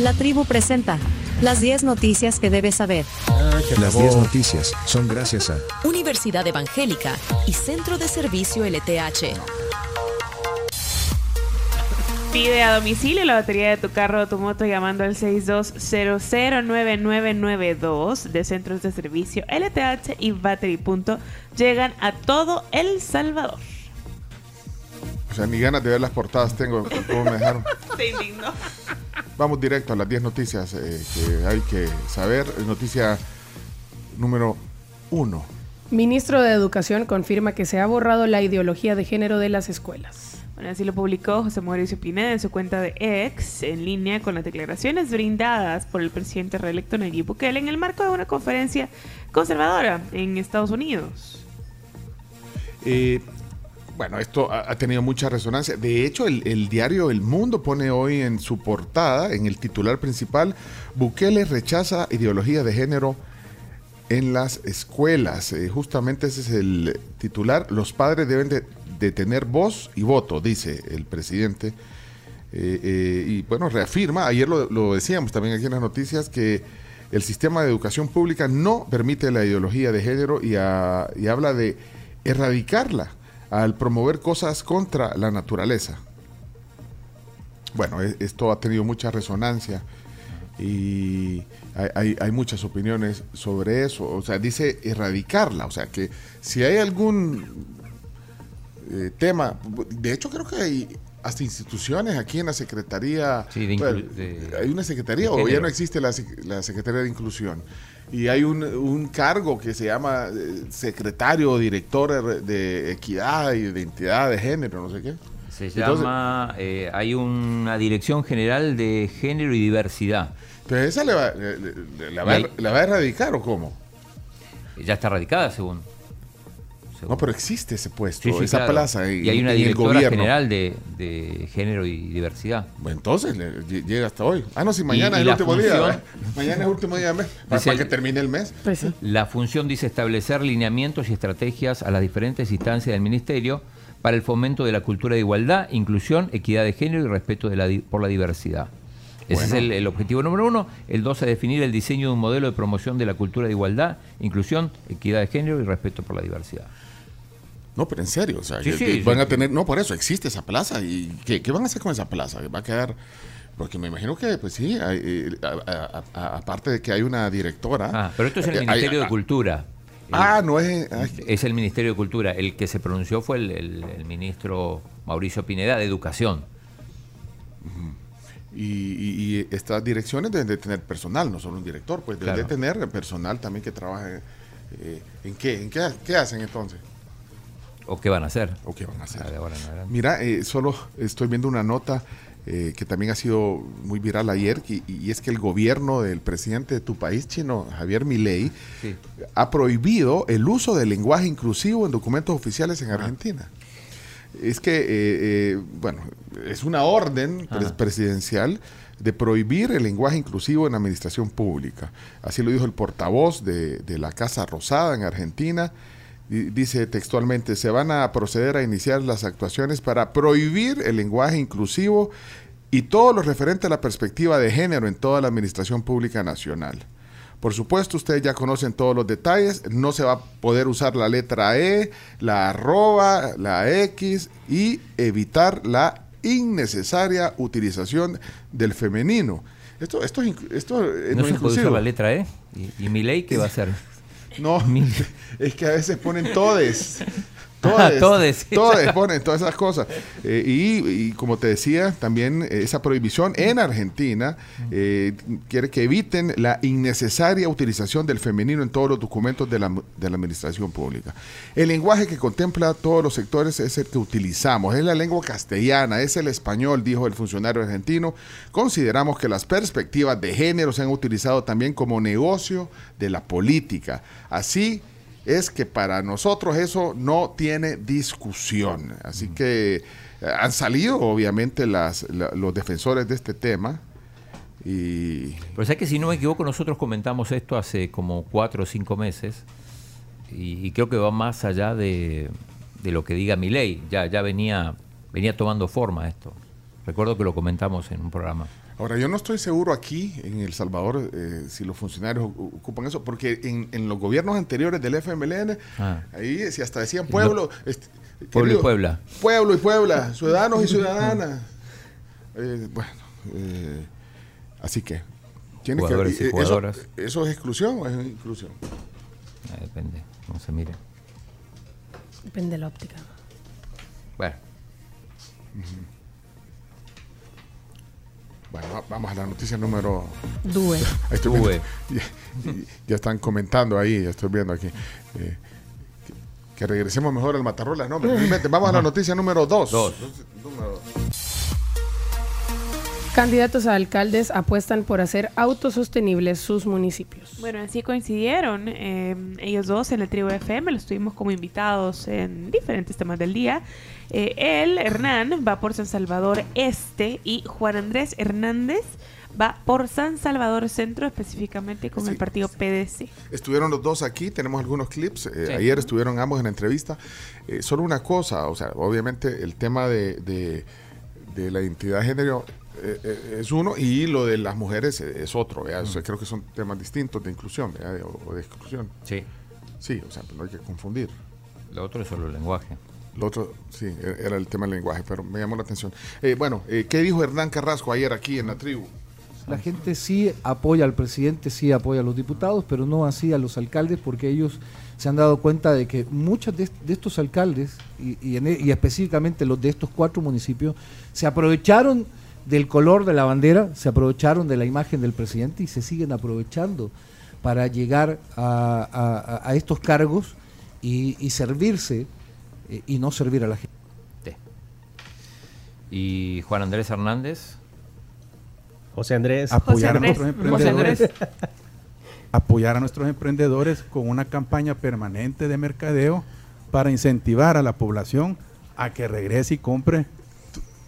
La tribu presenta las 10 noticias que debes saber. Las 10 noticias son gracias a Universidad Evangélica y Centro de Servicio LTH. Pide a domicilio la batería de tu carro o tu moto llamando al 62009992 de Centros de Servicio LTH y Battery. Punto. Llegan a todo El Salvador. O sea, ni ganas de ver las portadas tengo. ¿Cómo me dejaron? Te indigno. Vamos directo a las 10 noticias eh, que hay que saber. Noticia número 1. Ministro de Educación confirma que se ha borrado la ideología de género de las escuelas. Bueno, así lo publicó José Mauricio Pineda en su cuenta de X, en línea con las declaraciones brindadas por el presidente reelecto Nayib Bukele en el marco de una conferencia conservadora en Estados Unidos. Eh, bueno, esto ha, tenido mucha resonancia. De hecho, el, diario El Mundo pone hoy en su portada, en el titular principal, Bukele rechaza ideología de género en las escuelas. Eh, justamente ese es el titular. Los padres deben de, tener voz y voto, dice el presidente. Eh, eh, y bueno, reafirma, ayer lo, decíamos también aquí en las noticias, que el sistema de educación pública no permite la ideología de género y, a- y habla de erradicarla al promover cosas contra la naturaleza. Bueno, e- esto ha tenido mucha resonancia y hay, muchas opiniones sobre eso. O sea, dice erradicarla. O sea, que si hay algún eh, tema, de hecho creo que hay hasta instituciones aquí en la Secretaría. Sí, de inclu- bueno, de- hay una Secretaría o ya no existe la, la Secretaría de Inclusión. Y hay un, un cargo que se llama eh, secretario o director de equidad y de identidad de género, no sé qué. Se Entonces- llama, eh, hay una Dirección General de Género y Diversidad. Entonces, ¿esa le va, le- le- la va la va a erradicar o cómo? Ya está radicada, según. No, pero existe ese puesto, Sí, sí, esa claro. plaza Y hay una en directora gobierno. general de, de Género y Diversidad. Bueno, entonces le- lle- llega hasta hoy. Ah, no, si mañana y es el la último día. función- ¿verdad? Mañana es el último día del mes. Para, Dice para que termine el mes. Pues sí. La función dice establecer lineamientos y estrategias a las diferentes instancias del Ministerio para el fomento de la cultura de igualdad, inclusión, equidad de género y respeto de la di- por la diversidad. Ese es el, el objetivo número uno. El dos es definir el diseño de un modelo de promoción de la cultura de igualdad, inclusión, equidad de género y respeto por la diversidad. No, pero en serio, o sea, Sí, que- sí, que sí. van a tener, no, por eso existe esa plaza. ¿Y qué, qué van a hacer con esa plaza? ¿Va a quedar? Porque me imagino que, pues sí, eh, aparte de que hay una directora. Ah, pero esto es el eh, hay- Ministerio de Cultura. Ah, no es. ay, Es el Ministerio de Cultura. El que se pronunció fue el, el- el ministro Mauricio Pineda de Educación. y, y- y estas direcciones deben de tener personal, no solo un director, pues deben de tener personal también que trabaje. eh, ¿En qué? ¿En qué, qué hacen entonces? ¿O qué van a hacer? ¿O qué van a hacer? Ah. Mira, eh, solo estoy viendo una nota eh, que también ha sido muy viral ayer, y, y es que el gobierno del presidente de tu país chino, Javier Milei, Sí. ha prohibido el uso del lenguaje inclusivo en documentos oficiales en Argentina. Es que, eh, eh, bueno, es una orden Ajá. presidencial de prohibir el lenguaje inclusivo en la administración pública. Así lo dijo el portavoz de, de la Casa Rosada en Argentina. Dice textualmente, se van a proceder a iniciar las actuaciones para prohibir el lenguaje inclusivo y todo lo referente a la perspectiva de género en toda la administración pública nacional. Por supuesto, ustedes ya conocen todos los detalles. No se va a poder usar la letra E, la arroba, la X y evitar la innecesaria utilización del femenino. Esto, esto, esto No se puede usar la letra E. ¿Y, y mi ley qué va a hacer? No, es que a veces ponen todes. Todes, todes, todes ponen todas esas cosas. Eh, y, y como te decía, también esa prohibición en Argentina eh, quiere que eviten la innecesaria utilización del femenino en todos los documentos de la, de la administración pública. El lenguaje que contempla todos los sectores es el que utilizamos, es la lengua castellana, es el español, dijo el funcionario argentino. Consideramos que las perspectivas de género se han utilizado también como negocio de la política. Así es que para nosotros eso no tiene discusión. Así que eh, han salido obviamente las, la- los defensores de este tema y Pero sé que si no me equivoco, nosotros comentamos esto hace como cuatro o cinco meses y, y creo que va más allá de, de lo que diga mi ley. Ya, ya venía, venía tomando forma esto. Recuerdo que lo comentamos en un programa. Ahora, yo no estoy seguro aquí en El Salvador eh, si los funcionarios ocupan eso, porque en, en los gobiernos anteriores del FMLN, Ah. ahí si hasta decían pueblo. este, Pueblo y Puebla. Pueblo y Puebla, ciudadanos y ciudadanas. Eh, bueno, eh, así que. Tiene que Jugadores y eh, jugadoras. Eso, ¿Eso es exclusión o es inclusión? Ah, depende, no se mire. Depende de la óptica. Bueno, Bueno, va- vamos a la noticia número. Due. Ahí estoy Due. viendo. Ya, ya están comentando ahí, ya estoy viendo aquí. Eh, que, que regresemos mejor al Matarrolas. No, vamos a la noticia número 2. Dos. Candidatos a alcaldes apuestan por hacer autosostenibles sus municipios. Bueno, así coincidieron eh, ellos dos en el Tribu FM, los tuvimos como invitados en diferentes temas del día. Eh, él, Hernán, va por San Salvador Este y Juan Andrés Hernández va por San Salvador Centro, específicamente con Sí. el partido PDC. Estuvieron los dos aquí, tenemos algunos clips. eh, Sí. Ayer estuvieron ambos en la entrevista. Eh, solo una cosa, o sea, obviamente el tema de, de- de la identidad de género eh, eh, es uno y lo de las mujeres eh, es otro. sea, creo que son temas distintos de inclusión o, o de exclusión. sí. Sí, o sea, no hay que confundir. Lo otro es solo el lenguaje. Lo otro, sí, e- era el tema del lenguaje, pero me llamó la atención. Eh, bueno, eh, ¿qué dijo Hernán Carrasco ayer aquí en la tribu? La gente sí apoya al presidente, sí apoya a los diputados, pero no así a los alcaldes porque ellos se han dado cuenta de que muchos de, est- de estos alcaldes, y, en e- y específicamente los de estos cuatro municipios, se aprovecharon del color de la bandera, se aprovecharon de la imagen del presidente y se siguen aprovechando para llegar a, estos cargos y, y servirse eh, y no servir a la gente. Y Juan Andrés Hernández, José Andrés. apoyar a Andrés, nuestros José emprendedores, Andrés. apoyar a nuestros emprendedores con una campaña permanente de mercadeo para incentivar a la población a que regrese y compre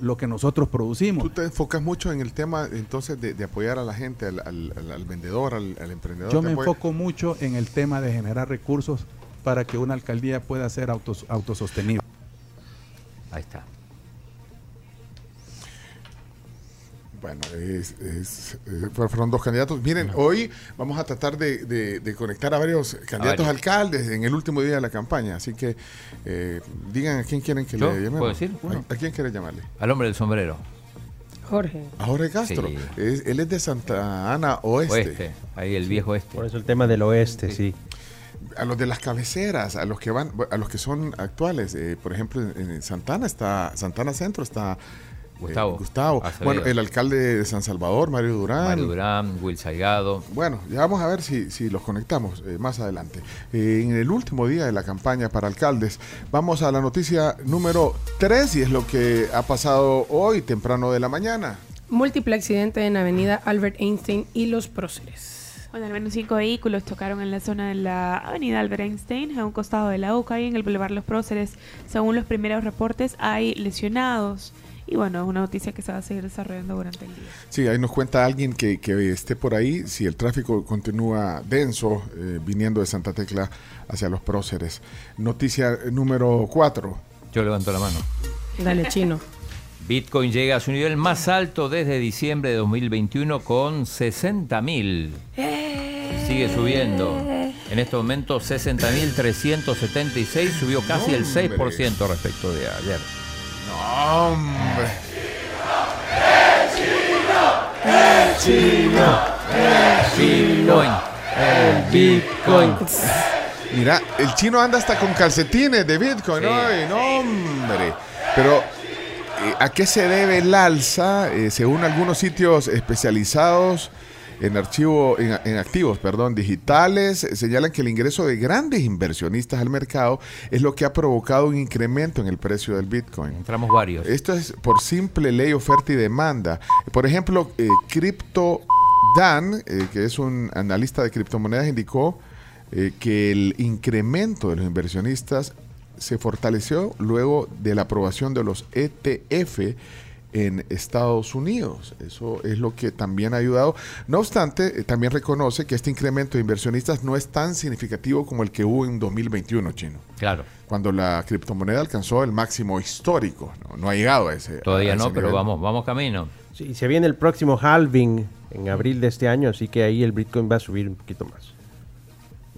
lo que nosotros producimos. Tú te enfocas mucho en el tema entonces de, de apoyar a la gente, al, al- al- al vendedor, al, al emprendedor. Yo me enfoco mucho en el tema de generar recursos para que una alcaldía pueda ser autos- autosostenible. Bueno, es- es- eh, fueron dos candidatos. Miren, hoy vamos a tratar de, de- de conectar a varios candidatos varios. alcaldes en el último día de la campaña. Así que eh, digan a quién quieren que ¿Yo? le llamemos. ¿Puedo decir? Uno. ¿A, a quién quiere llamarle? Al hombre del sombrero, Jorge. A Jorge Castro. Sí. Es- él es de Santa Ana Oeste. oeste, ahí el viejo este. Por eso el tema del oeste, sí. A los de las cabeceras, a los que van, a los que son actuales. eh, por ejemplo, en, en Santana está, Santana Centro está eh, Gustavo. Acevedo. Bueno, el alcalde de San Salvador, Mario Durán. Mario Durán, Will Salgado. Bueno, ya vamos a ver si, si los conectamos eh, más adelante. Eh, en el último día de la campaña para alcaldes, vamos a la noticia número 3 y es lo que ha pasado hoy, temprano de la mañana. Múltiple accidente en Avenida Albert Einstein y Los Próceres. Bueno, al menos cinco vehículos chocaron en la zona de la avenida Albert Einstein, a un costado de la UCA y en el Boulevard Los Próceres. Según los primeros reportes, hay lesionados. Y bueno, es una noticia que se va a seguir desarrollando durante el día. Sí, ahí nos cuenta alguien que, que esté por ahí, si el tráfico continúa denso, eh, viniendo de Santa Tecla hacia los próceres. Noticia número 4. Yo levanto la mano. Dale, chino. Bitcoin llega a su nivel más alto desde diciembre de 2021 con 60 mil. Sigue subiendo. En este momento 60.376 subió casi el 6% respecto de ayer. Hombre. Bitcoin. El Bitcoin. Mira, el chino anda hasta con calcetines de Bitcoin. Sí. No, hombre. Pero, eh, ¿a qué se debe el alza? Eh, según algunos sitios especializados en archivo, en, en activos, perdón, digitales, señalan que el ingreso de grandes inversionistas al mercado es lo que ha provocado un incremento en el precio del Bitcoin. Entramos varios. Esto es por simple ley oferta y demanda. Por ejemplo, eh, Crypto Dan, eh, que es un analista de criptomonedas, indicó eh, que el incremento de los inversionistas se fortaleció luego de la aprobación de los ETF en Estados Unidos. Eso es lo que también ha ayudado. No obstante, eh, también reconoce que este incremento de inversionistas no es tan significativo como el que hubo en 2021, chino Claro. cuando la criptomoneda alcanzó el máximo histórico. No, No ha llegado a ese. Todavía a ese no, pero vamos, vamos camino. Sí, se viene el próximo halving en abril de este año, así que ahí el Bitcoin va a subir un poquito más.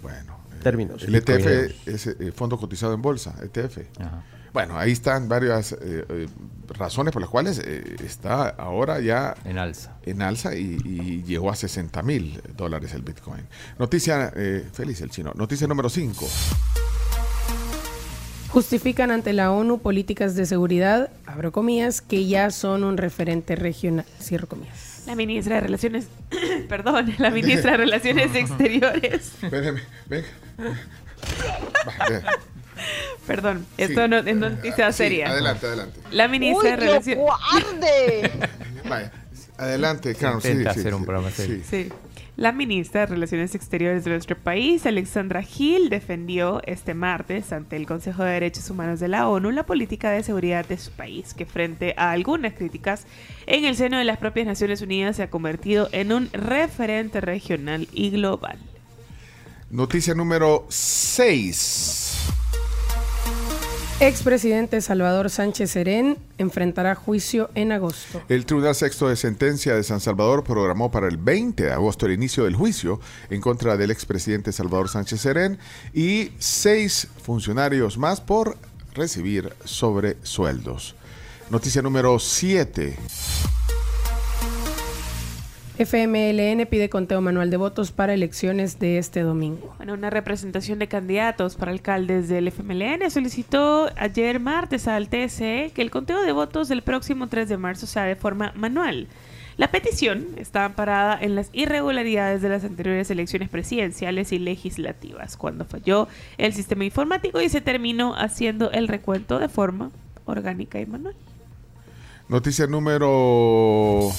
Bueno, Términos. el ETF es eh, Fondo Cotizado en Bolsa, ETF. Ajá. Bueno, ahí están varias eh, eh, razones por las cuales eh, está ahora ya En alza. en alza y, y llegó a 60 mil dólares el Bitcoin. Noticia, eh, feliz el chino. Noticia número 5. Justifican ante la ONU políticas de seguridad, abro comillas, que ya son un referente regional, cierro comillas. La ministra de Relaciones, perdón, la ministra de Relaciones Exteriores, Espérame, venga. Perdón, Sí. esto no es noticia Sí, seria. adelante, adelante. La ministra de Relaciones... Vaya, adelante, Carlos. Sí, sí, hacer un sí, programa serio. sí. Sí. La ministra de Relaciones Exteriores de nuestro país, Alexandra Gil, defendió este martes ante el Consejo de Derechos Humanos de la ONU la política de seguridad de su país, que frente a algunas críticas en el seno de las propias Naciones Unidas se ha convertido en un referente regional y global. Noticia número 6. Expresidente Salvador Sánchez Serén enfrentará juicio en agosto. El Tribunal Sexto de Sentencia de San Salvador programó para el 20 de agosto el inicio del juicio en contra del expresidente Salvador Sánchez Serén y seis funcionarios más por recibir sobresueldos. Noticia número 7. FMLN pide conteo manual de votos para elecciones de este domingo. Bueno, una representación de candidatos para alcaldes del FMLN solicitó ayer martes al TSE que el conteo de votos del próximo 3 de marzo sea de forma manual. La petición está amparada en las irregularidades de las anteriores elecciones presidenciales y legislativas, cuando falló el sistema informático y se terminó haciendo el recuento de forma orgánica y manual. Noticia número...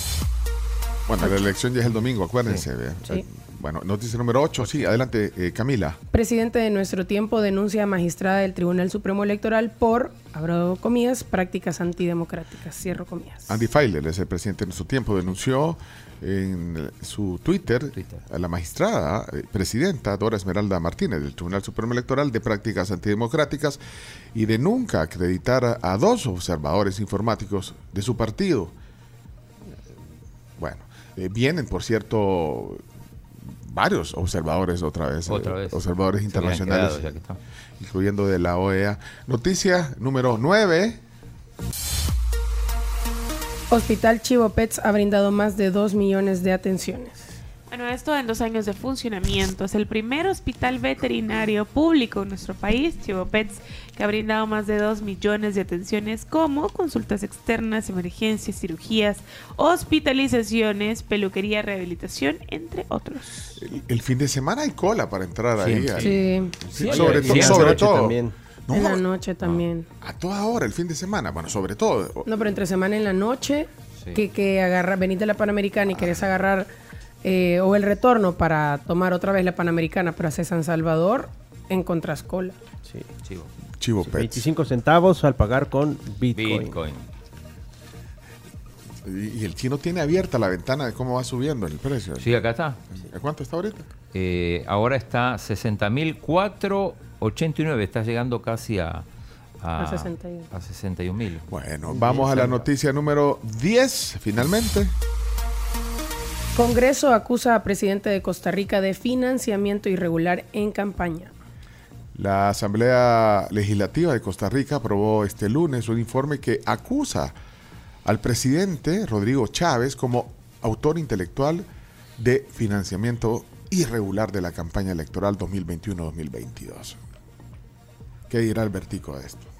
Bueno, la elección ya es el domingo, acuérdense. Sí. Bueno, noticia número 8. Sí, adelante, eh, Camila. Presidente de nuestro tiempo denuncia a magistrada del Tribunal Supremo Electoral por, abro comillas, prácticas antidemocráticas, cierro comillas. Andy Feiler, es el presidente de nuestro tiempo, denunció en su Twitter, Twitter. a la magistrada, eh, presidenta Dora Esmeralda Martínez del Tribunal Supremo Electoral de prácticas antidemocráticas y de nunca acreditar a dos observadores informáticos de su partido. Eh, vienen, por cierto, varios observadores otra vez, Otra eh, vez. observadores internacionales, quedado, ya que está. incluyendo de la OEA. Noticia número 9. Hospital Chivo Pets ha brindado más de 2 millones de atenciones. Bueno, esto en dos años de funcionamiento. Es el primer hospital veterinario público en nuestro país, Chivo Pets, que ha brindado más de 2 millones de atenciones como consultas externas, emergencias, cirugías, hospitalizaciones, peluquería, rehabilitación, entre otros. El, el fin de semana hay cola para entrar ahí. Sí, Sí, sobre sí, sobre todo. también. No, en la noche también. a toda hora, el fin de semana. Bueno, sobre todo. No, pero entre semana en la noche, Sí. que, que agarra, venís de la Panamericana y querés agarrar eh, o el retorno para tomar otra vez la Panamericana para hacer San Salvador, encontrás cola. Sí. Chivo. Chivo Pets. 25 centavos al pagar con Bitcoin. Bitcoin. Y, y el chino tiene abierta la ventana de cómo va subiendo el precio. Sí, acá está. ¿A cuánto está ahorita? Eh, ahora está 60.489. Está llegando casi a, A 61. a 61.000. Bueno, vamos a la noticia número 10, finalmente. Congreso acusa a presidente de Costa Rica de financiamiento irregular en campaña. La Asamblea Legislativa de Costa Rica aprobó este lunes un informe que acusa al presidente Rodrigo Chávez como autor intelectual de financiamiento irregular de la campaña electoral 2021-2022. ¿Qué dirá Albertico de esto?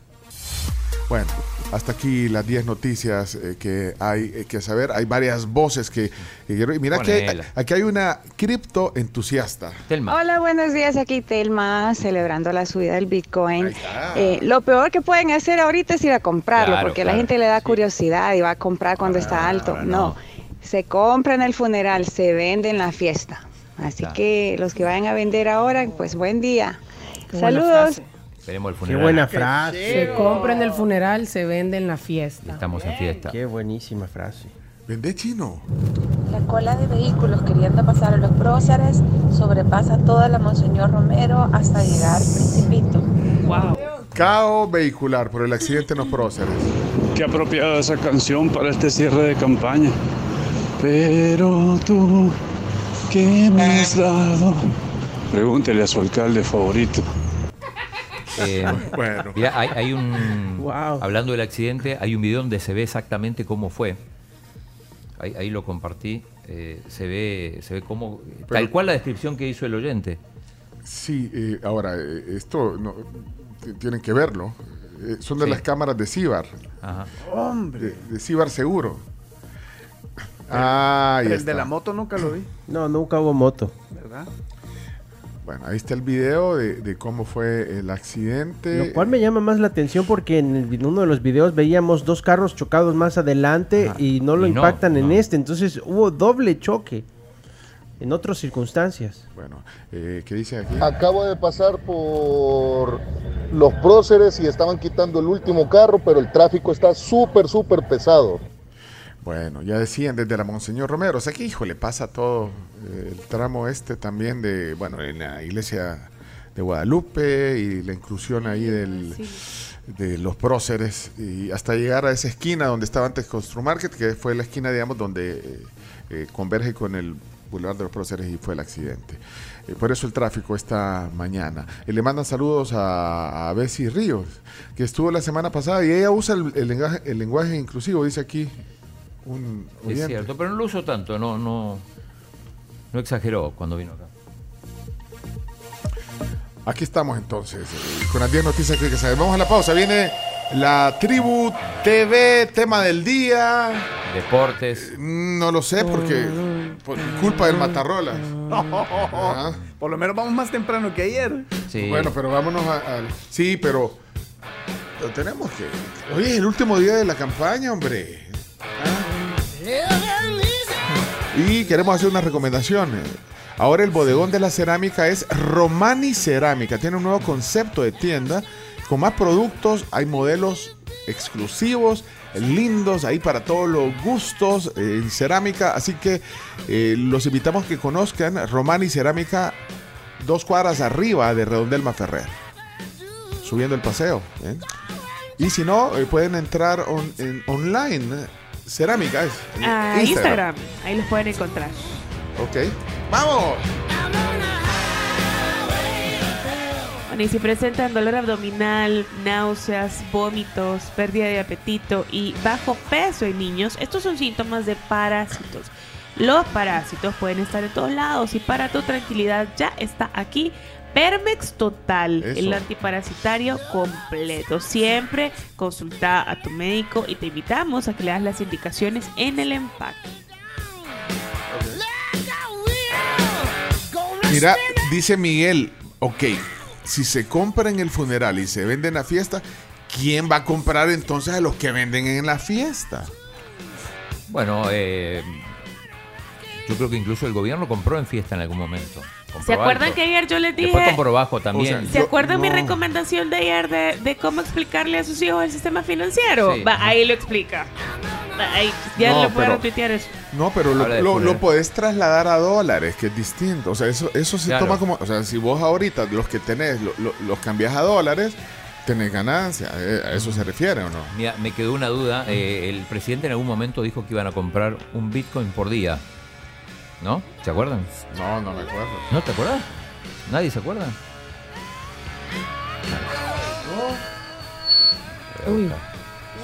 Bueno, hasta aquí las 10 noticias eh, que hay eh, que saber. Hay varias voces que... mira que aquí hay una cripto entusiasta. Telma. Hola, buenos días. Aquí Telma, celebrando la subida del Bitcoin. Eh, lo peor que pueden hacer ahorita es ir a comprarlo, Claro, porque la gente le da sí. curiosidad y va a comprar cuando está alto. No. se compra en el funeral, se vende en la fiesta. Así Claro. que los que vayan a vender ahora, pues buen día. Qué buena Saludos. Esperemos el Qué funeral. buena frase. Se compra en el funeral, se vende en la fiesta. Estamos en fiesta. Qué buenísima frase. Vende chino. La cola de vehículos queriendo pasar a los próceres sobrepasa toda la Monseñor Romero hasta llegar al Principito. Wow. Cao vehicular por el accidente en los próceres. Qué apropiada esa canción para este cierre de campaña. Pero tú, ¿qué me has dado? Pregúntele a su alcalde favorito. Eh, Bueno. mira, hay, hay un. Hablando del accidente, hay un video donde se ve exactamente cómo fue. Ahí, ahí lo compartí. eh, se ve, se ve cómo. tal cual la descripción que hizo el oyente. Sí, eh, ahora, eh, esto no, tienen que verlo. Eh, son de Sí. las cámaras de Cibar. Ajá. Hombre. De, Cibar Seguro. Ah, el está. de la moto nunca lo vi, No, nunca hubo moto. ¿verdad? Bueno, ahí está el video de, de cómo fue el accidente. Lo cual me llama más la atención porque en, el- en uno de los videos veíamos dos carros chocados más adelante y no lo Y no, impactan en no. este. Entonces hubo doble choque en otras circunstancias. Bueno, eh, ¿qué dice aquí? Acabo de pasar por los próceres y estaban quitando el último carro, pero el tráfico está súper, súper pesado. Bueno, ya decían desde la Monseñor Romero. O sea que, hijo, le pasa todo eh, el tramo este también de, bueno, en la iglesia de Guadalupe y la inclusión ahí del, de los próceres y hasta llegar a esa esquina donde estaba antes Construmarket, que fue la esquina, digamos, donde eh, eh, converge con el Boulevard de los Próceres y fue el accidente. Eh, por eso el tráfico esta mañana. Le mandan saludos a, a Bessie Ríos, que estuvo la semana pasada y ella usa el, el lenguaje, el lenguaje inclusivo, dice aquí un Es cierto, pero no lo uso tanto, no, no, no exageró cuando vino acá. Aquí estamos entonces, eh, con las 10 noticias que hay que saber. Vamos a la pausa. Viene la Tribu TV, tema del día. Deportes. No lo sé porque por culpa del Matarrola. Ajá. Por lo menos vamos más temprano que ayer. Bueno, pero vámonos a- al... Sí, pero, pero tenemos que... Hoy es el último día de la campaña, hombre. Y queremos hacer unas recomendaciones. Ahora el bodegón de la cerámica es Romani Cerámica. Tiene un nuevo concepto de tienda con más productos. Hay modelos exclusivos, lindos, ahí para todos los gustos eh, en cerámica. Así que eh, los invitamos que conozcan Romani Cerámica, dos cuadras arriba de Redondelma Ferrer. Subiendo el paseo. ¿eh? Y si no, pueden entrar en- online. Cerámica es. Ah, Instagram. Ahí los pueden encontrar. Ok. ¡Vamos! Bueno, y si presentan dolor abdominal, náuseas, vómitos, pérdida de apetito y bajo peso en niños, estos son síntomas de parásitos. Los parásitos pueden estar en todos lados y para tu tranquilidad ya está aquí Permex Total, Eso. el antiparasitario completo. Siempre consulta a tu médico y te invitamos a que le das las indicaciones en el empaque. Mira, dice Miguel, ok, si se compra en el funeral y se vende en la fiesta, ¿quién va a comprar entonces a los que venden en la fiesta? Bueno, eh, yo creo que incluso el gobierno compró en fiesta en algún momento. Compró ¿Se acuerdan alto. que ayer yo les dije... Después compró bajo también. ¿Se acuerdan mi recomendación de ayer de, de cómo explicarle a sus hijos el sistema financiero? Sí. Va, ahí lo explica. Va, ahí, ya No, lo puedo pero- retuitear eso. No, pero lo, lo- podés trasladar a dólares, que es distinto. O sea, eso, eso se Claro. toma como. O sea, si vos ahorita los que tenés lo- lo- los cambias a dólares, tenés ganancia. Eh, ¿A eso se refiere o no? Mira, me quedó una duda. eh, el presidente en algún momento dijo que iban a comprar un Bitcoin por día. ¿No? ¿Se acuerdan? No, no me acuerdo. ¿No te acuerdas? ¿Nadie se acuerda? Uy.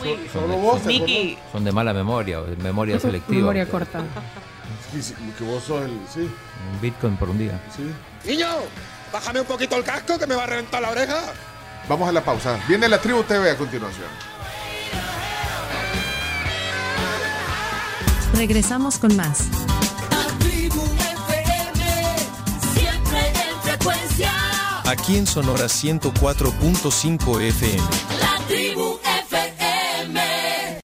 Uy. Solo vos te Miki. Son de mala memoria, o de memoria selectiva. Memoria corta. Que vos sos el. Sí. Un Bitcoin por un día. Sí. Niño, bájame un poquito el casco que me va a reventar la oreja. Vamos a la pausa. Viene la Tribu TV a continuación. Regresamos con más. Aquí en Sonora 104.5 FM. La tribu